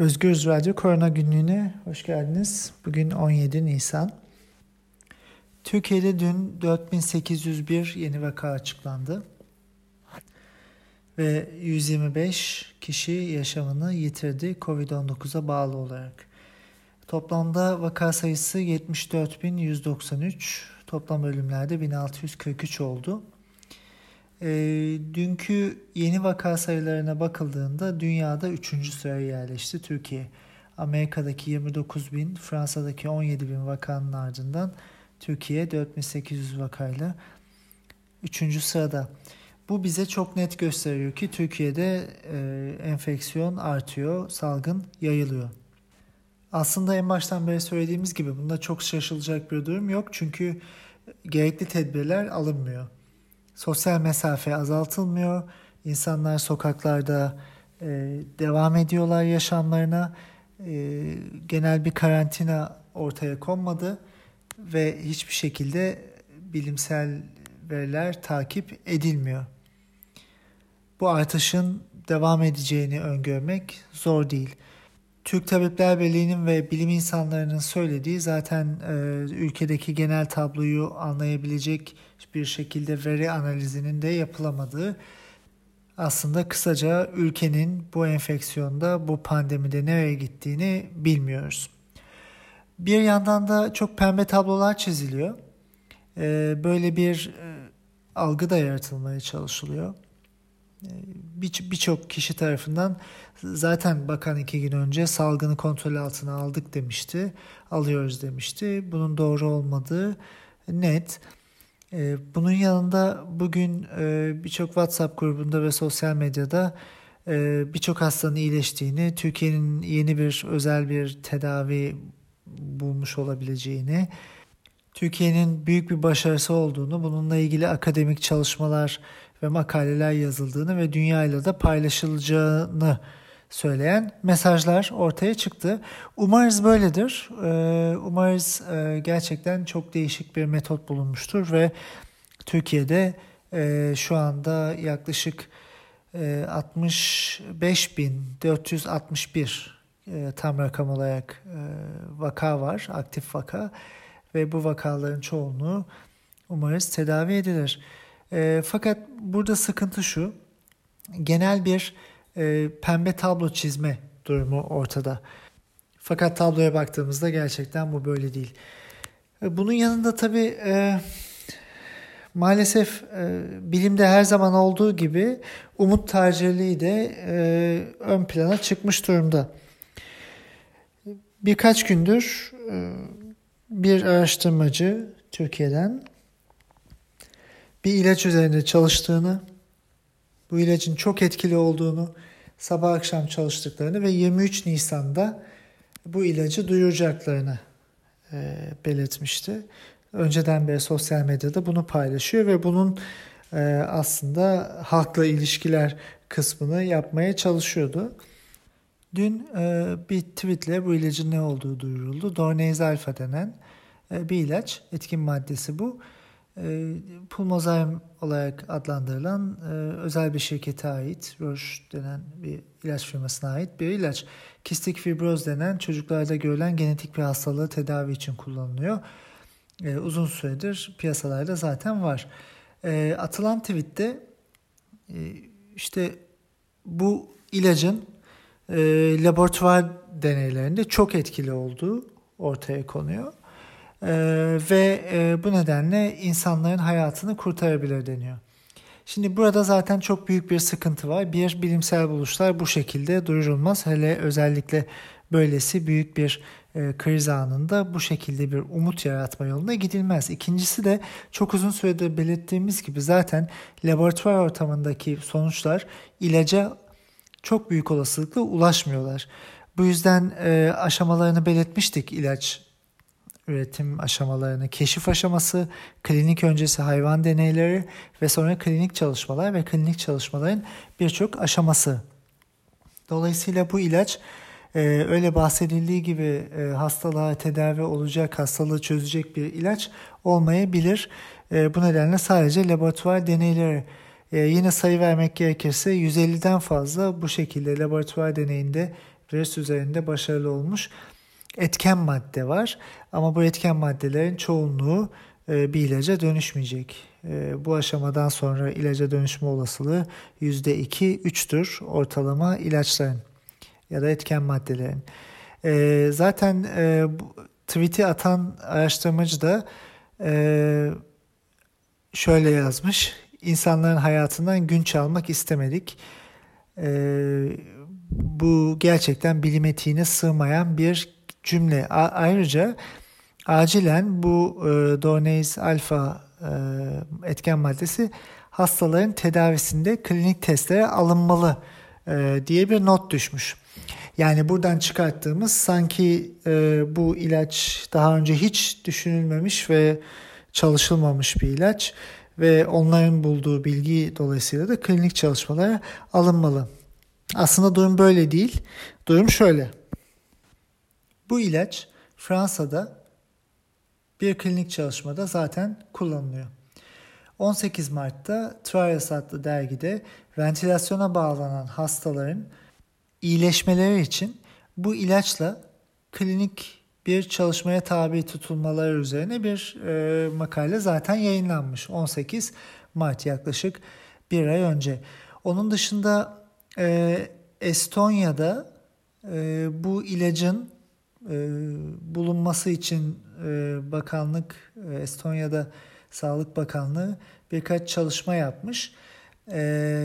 Özgürüz Radyo Korona Günlüğü'ne hoş geldiniz. Bugün 17 Nisan. Türkiye'de dün 4801 yeni vaka açıklandı. Ve 125 kişi yaşamını yitirdi Covid-19'a bağlı olarak. Toplamda vaka sayısı 74.193, toplam ölümlerde 1643 oldu. E, dünkü yeni vaka sayılarına bakıldığında dünyada 3. sıraya yerleşti Türkiye. Amerika'daki 29 bin, Fransa'daki 17 bin vakanın ardından Türkiye 4800 vakayla 3. sırada. Bu bize çok net gösteriyor ki Türkiye'de e, enfeksiyon artıyor, salgın yayılıyor. Aslında en baştan beri söylediğimiz gibi bunda çok şaşılacak bir durum yok. Çünkü gerekli tedbirler alınmıyor. Sosyal mesafe azaltılmıyor. İnsanlar sokaklarda e, devam ediyorlar yaşamlarına. E, genel bir karantina ortaya konmadı ve hiçbir şekilde bilimsel veriler takip edilmiyor. Bu artışın devam edeceğini öngörmek zor değil. Türk Tabipler Birliği'nin ve bilim insanlarının söylediği zaten e, ülkedeki genel tabloyu anlayabilecek bir şekilde veri analizinin de yapılamadığı aslında kısaca ülkenin bu enfeksiyonda bu pandemide nereye gittiğini bilmiyoruz. Bir yandan da çok pembe tablolar çiziliyor. E, böyle bir e, algı da yaratılmaya çalışılıyor. Birçok bir kişi tarafından zaten bakan iki gün önce salgını kontrol altına aldık demişti, alıyoruz demişti. Bunun doğru olmadığı net. Ee, bunun yanında bugün e, birçok WhatsApp grubunda ve sosyal medyada e, birçok hastanın iyileştiğini, Türkiye'nin yeni bir özel bir tedavi bulmuş olabileceğini, Türkiye'nin büyük bir başarısı olduğunu, bununla ilgili akademik çalışmalar ve makaleler yazıldığını ve dünyayla da paylaşılacağını söyleyen mesajlar ortaya çıktı. Umarız böyledir. Ee, umarız e, gerçekten çok değişik bir metot bulunmuştur ve Türkiye'de e, şu anda yaklaşık 65.461 e, tam rakam olarak vaka var, aktif vaka ve bu vakaların çoğunluğu umarız tedavi edilir. Fakat burada sıkıntı şu, genel bir e, pembe tablo çizme durumu ortada. Fakat tabloya baktığımızda gerçekten bu böyle değil. E, bunun yanında tabii e, maalesef e, bilimde her zaman olduğu gibi umut tacirliği de e, ön plana çıkmış durumda. Birkaç gündür e, bir araştırmacı Türkiye'den bir ilaç üzerinde çalıştığını bu ilacın çok etkili olduğunu, sabah akşam çalıştıklarını ve 23 Nisan'da bu ilacı duyuracaklarını e, belirtmişti. Önceden beri sosyal medyada bunu paylaşıyor ve bunun e, aslında halkla ilişkiler kısmını yapmaya çalışıyordu. Dün e, bir tweetle bu ilacın ne olduğu duyuruldu. Dornase alfa denen bir ilaç, etkin maddesi bu e, Pulmozyme olarak adlandırılan e, özel bir şirkete ait, Roche denen bir ilaç firmasına ait bir ilaç. Kistik fibroz denen çocuklarda görülen genetik bir hastalığı tedavi için kullanılıyor. E, uzun süredir piyasalarda zaten var. Atılan tweette e, işte bu ilacın e, laboratuvar deneylerinde çok etkili olduğu ortaya konuyor. Ee, ve e, bu nedenle insanların hayatını kurtarabilir deniyor. Şimdi burada zaten çok büyük bir sıkıntı var. Bir, bilimsel buluşlar bu şekilde duyurulmaz. Hele özellikle böylesi büyük bir e, kriz anında bu şekilde bir umut yaratma yoluna gidilmez. İkincisi de çok uzun süredir belirttiğimiz gibi zaten laboratuvar ortamındaki sonuçlar ilaca çok büyük olasılıkla ulaşmıyorlar. Bu yüzden e, aşamalarını belirtmiştik ilaç üretim aşamalarını, keşif aşaması, klinik öncesi hayvan deneyleri ve sonra klinik çalışmalar ve klinik çalışmaların birçok aşaması. Dolayısıyla bu ilaç e, öyle bahsedildiği gibi e, hastalığa tedavi olacak, hastalığı çözecek bir ilaç olmayabilir. E, bu nedenle sadece laboratuvar deneyleri e, yine sayı vermek gerekirse 150'den fazla bu şekilde laboratuvar deneyinde virüs üzerinde başarılı olmuş etken madde var. Ama bu etken maddelerin çoğunluğu e, bir ilaca dönüşmeyecek. E, bu aşamadan sonra ilaca dönüşme olasılığı %2-3'tür ortalama ilaçların ya da etken maddelerin. E, zaten tweet'i atan araştırmacı da şöyle yazmış. İnsanların hayatından gün çalmak istemedik. Bu gerçekten bilim etiğine sığmayan bir cümle. A- ayrıca acilen bu e, Dorneis alfa e, etken maddesi hastaların tedavisinde klinik testlere alınmalı e, diye bir not düşmüş. Yani buradan çıkarttığımız sanki e, bu ilaç daha önce hiç düşünülmemiş ve çalışılmamış bir ilaç ve onların bulduğu bilgi dolayısıyla da klinik çalışmalara alınmalı. Aslında durum böyle değil. Durum şöyle. Bu ilaç Fransa'da bir klinik çalışmada zaten kullanılıyor. 18 Mart'ta Trials adlı dergide ventilasyona bağlanan hastaların iyileşmeleri için bu ilaçla klinik bir çalışmaya tabi tutulmaları üzerine bir e, makale zaten yayınlanmış. 18 Mart yaklaşık bir ay önce. Onun dışında e, Estonya'da e, bu ilacın bulunması için e, bakanlık e, Estonya'da Sağlık Bakanlığı birkaç çalışma yapmış e,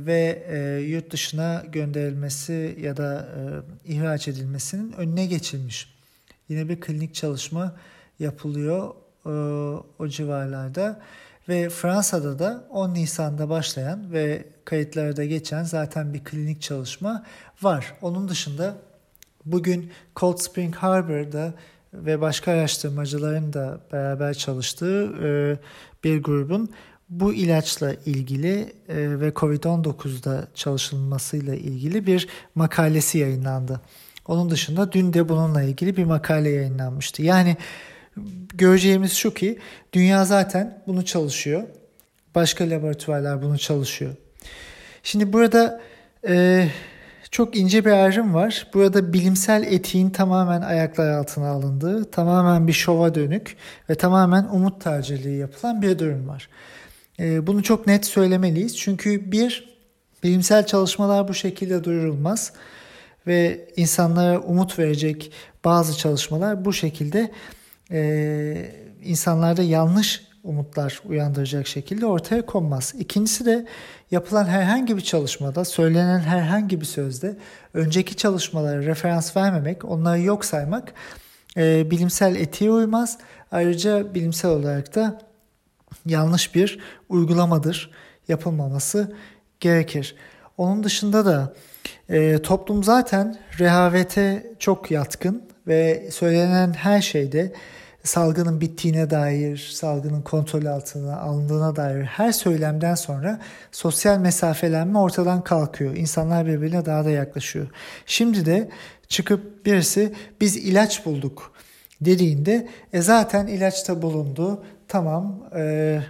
ve e, yurt dışına gönderilmesi ya da ihraç edilmesinin önüne geçilmiş. Yine bir klinik çalışma yapılıyor o civarlarda ve Fransa'da da 10 Nisan'da başlayan ve kayıtlarda geçen zaten bir klinik çalışma var. Onun dışında Bugün Cold Spring Harbor'da ve başka araştırmacıların da beraber çalıştığı e, bir grubun bu ilaçla ilgili e, ve COVID-19'da çalışılmasıyla ilgili bir makalesi yayınlandı. Onun dışında dün de bununla ilgili bir makale yayınlanmıştı. Yani göreceğimiz şu ki dünya zaten bunu çalışıyor. Başka laboratuvarlar bunu çalışıyor. Şimdi burada e, çok ince bir ayrım var. Burada bilimsel etiğin tamamen ayaklar altına alındığı, tamamen bir şova dönük ve tamamen umut tacirliği yapılan bir durum var. Ee, bunu çok net söylemeliyiz. Çünkü bir, bilimsel çalışmalar bu şekilde duyurulmaz ve insanlara umut verecek bazı çalışmalar bu şekilde e, insanlarda yanlış umutlar uyandıracak şekilde ortaya konmaz. İkincisi de yapılan herhangi bir çalışmada, söylenen herhangi bir sözde önceki çalışmalara referans vermemek, onları yok saymak e, bilimsel etiğe uymaz. Ayrıca bilimsel olarak da yanlış bir uygulamadır. Yapılmaması gerekir. Onun dışında da e, toplum zaten rehavete çok yatkın ve söylenen her şeyde salgının bittiğine dair, salgının kontrol altına alındığına dair her söylemden sonra sosyal mesafelenme ortadan kalkıyor. İnsanlar birbirine daha da yaklaşıyor. Şimdi de çıkıp birisi biz ilaç bulduk dediğinde e zaten ilaç da bulundu tamam e,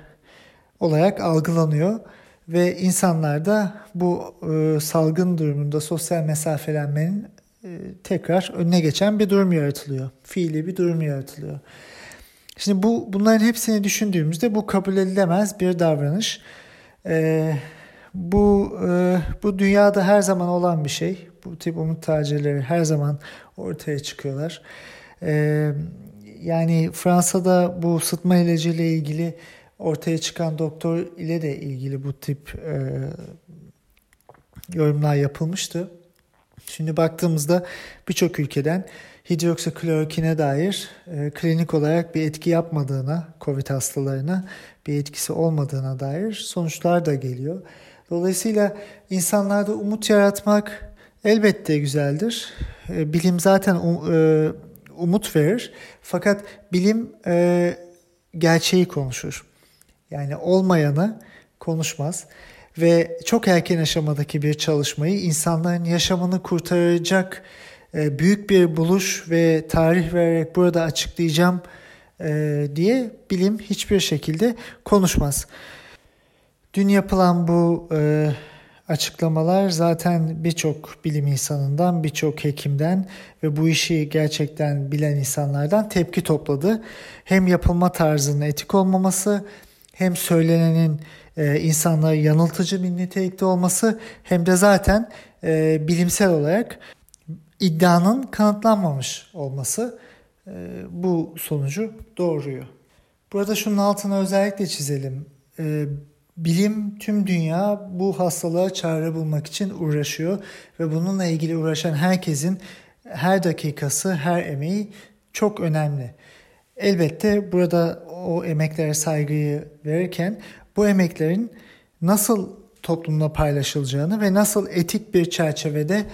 olarak algılanıyor ve insanlarda bu e, salgın durumunda sosyal mesafelenmenin tekrar önüne geçen bir durum yaratılıyor. Fiili bir durum yaratılıyor. Şimdi bu bunların hepsini düşündüğümüzde bu kabul edilemez bir davranış. Ee, bu e, bu dünyada her zaman olan bir şey. Bu tip umut tacirleri her zaman ortaya çıkıyorlar. Ee, yani Fransa'da bu sıtma ilacı ile ilgili ortaya çıkan doktor ile de ilgili bu tip e, yorumlar yapılmıştı. Şimdi baktığımızda birçok ülkeden hidroksiklorokine dair e, klinik olarak bir etki yapmadığına, COVID hastalarına bir etkisi olmadığına dair sonuçlar da geliyor. Dolayısıyla insanlarda umut yaratmak elbette güzeldir. E, bilim zaten um, e, umut verir. Fakat bilim e, gerçeği konuşur. Yani olmayanı konuşmaz ve çok erken aşamadaki bir çalışmayı insanların yaşamını kurtaracak e, büyük bir buluş ve tarih vererek burada açıklayacağım e, diye bilim hiçbir şekilde konuşmaz. Dün yapılan bu e, açıklamalar zaten birçok bilim insanından, birçok hekimden ve bu işi gerçekten bilen insanlardan tepki topladı. Hem yapılma tarzının etik olmaması, hem söylenenin e, insanları yanıltıcı bir nitelikte olması, hem de zaten e, bilimsel olarak iddianın kanıtlanmamış olması e, bu sonucu doğuruyor. Burada şunun altına özellikle çizelim. E, bilim tüm dünya bu hastalığa çare bulmak için uğraşıyor ve bununla ilgili uğraşan herkesin her dakikası, her emeği çok önemli. Elbette burada o emeklere saygıyı verirken bu emeklerin nasıl toplumda paylaşılacağını ve nasıl etik bir çerçevede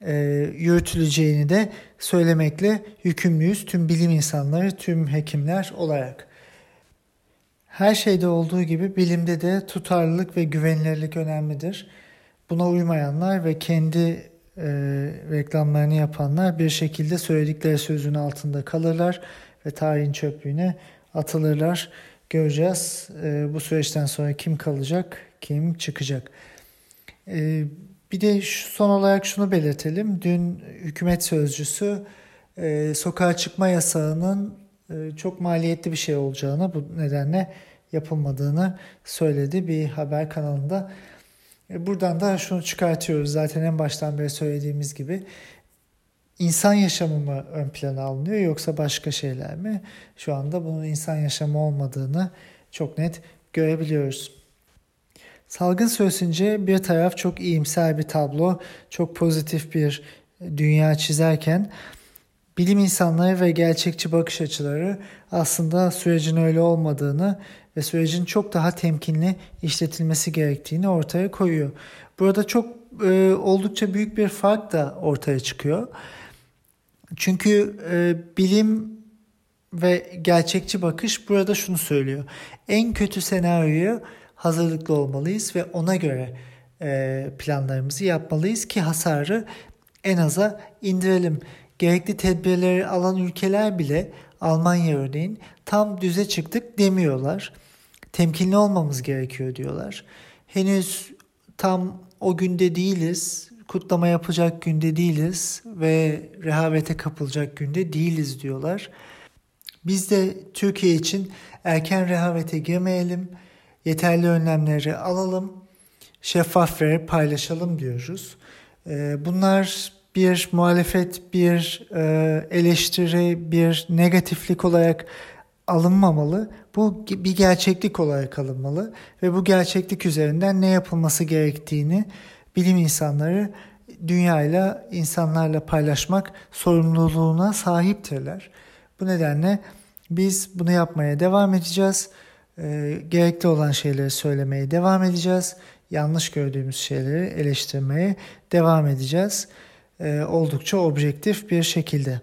e, yürütüleceğini de söylemekle yükümlüyüz tüm bilim insanları, tüm hekimler olarak. Her şeyde olduğu gibi bilimde de tutarlılık ve güvenilirlik önemlidir. Buna uymayanlar ve kendi e, reklamlarını yapanlar bir şekilde söyledikleri sözün altında kalırlar ve tarihin çöplüğüne atılırlar. Göreceğiz e, bu süreçten sonra kim kalacak, kim çıkacak. E, bir de şu, son olarak şunu belirtelim. Dün hükümet sözcüsü e, sokağa çıkma yasağının e, çok maliyetli bir şey olacağını bu nedenle yapılmadığını söyledi bir haber kanalında. E, buradan da şunu çıkartıyoruz zaten en baştan beri söylediğimiz gibi insan yaşamı mı ön plana alınıyor yoksa başka şeyler mi? Şu anda bunun insan yaşamı olmadığını çok net görebiliyoruz. Salgın süresince bir taraf çok iyimser bir tablo, çok pozitif bir dünya çizerken bilim insanları ve gerçekçi bakış açıları aslında sürecin öyle olmadığını ve sürecin çok daha temkinli işletilmesi gerektiğini ortaya koyuyor. Burada çok e, oldukça büyük bir fark da ortaya çıkıyor. Çünkü e, bilim ve gerçekçi bakış burada şunu söylüyor. En kötü senaryoyu hazırlıklı olmalıyız ve ona göre e, planlarımızı yapmalıyız ki hasarı en aza indirelim. Gerekli tedbirleri alan ülkeler bile Almanya örneğin tam düze çıktık demiyorlar. Temkinli olmamız gerekiyor diyorlar. Henüz tam o günde değiliz, kutlama yapacak günde değiliz ve rehavete kapılacak günde değiliz diyorlar. Biz de Türkiye için erken rehavete girmeyelim yeterli önlemleri alalım, şeffaf ve paylaşalım diyoruz. Ee, bunlar bir muhalefet, bir e, eleştiri, bir negatiflik olarak alınmamalı. Bu bir gerçeklik olarak alınmalı ve bu gerçeklik üzerinden ne yapılması gerektiğini bilim insanları dünyayla, insanlarla paylaşmak sorumluluğuna sahiptirler. Bu nedenle biz bunu yapmaya devam edeceğiz e, gerekli olan şeyleri söylemeye devam edeceğiz. Yanlış gördüğümüz şeyleri eleştirmeye devam edeceğiz. E, oldukça objektif bir şekilde.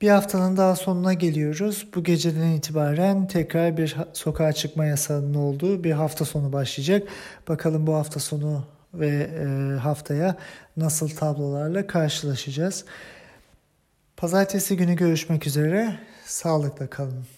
Bir haftanın daha sonuna geliyoruz. Bu geceden itibaren tekrar bir sokağa çıkma yasağının olduğu bir hafta sonu başlayacak. Bakalım bu hafta sonu ve e, haftaya nasıl tablolarla karşılaşacağız. Pazartesi günü görüşmek üzere. Sağlıkla kalın.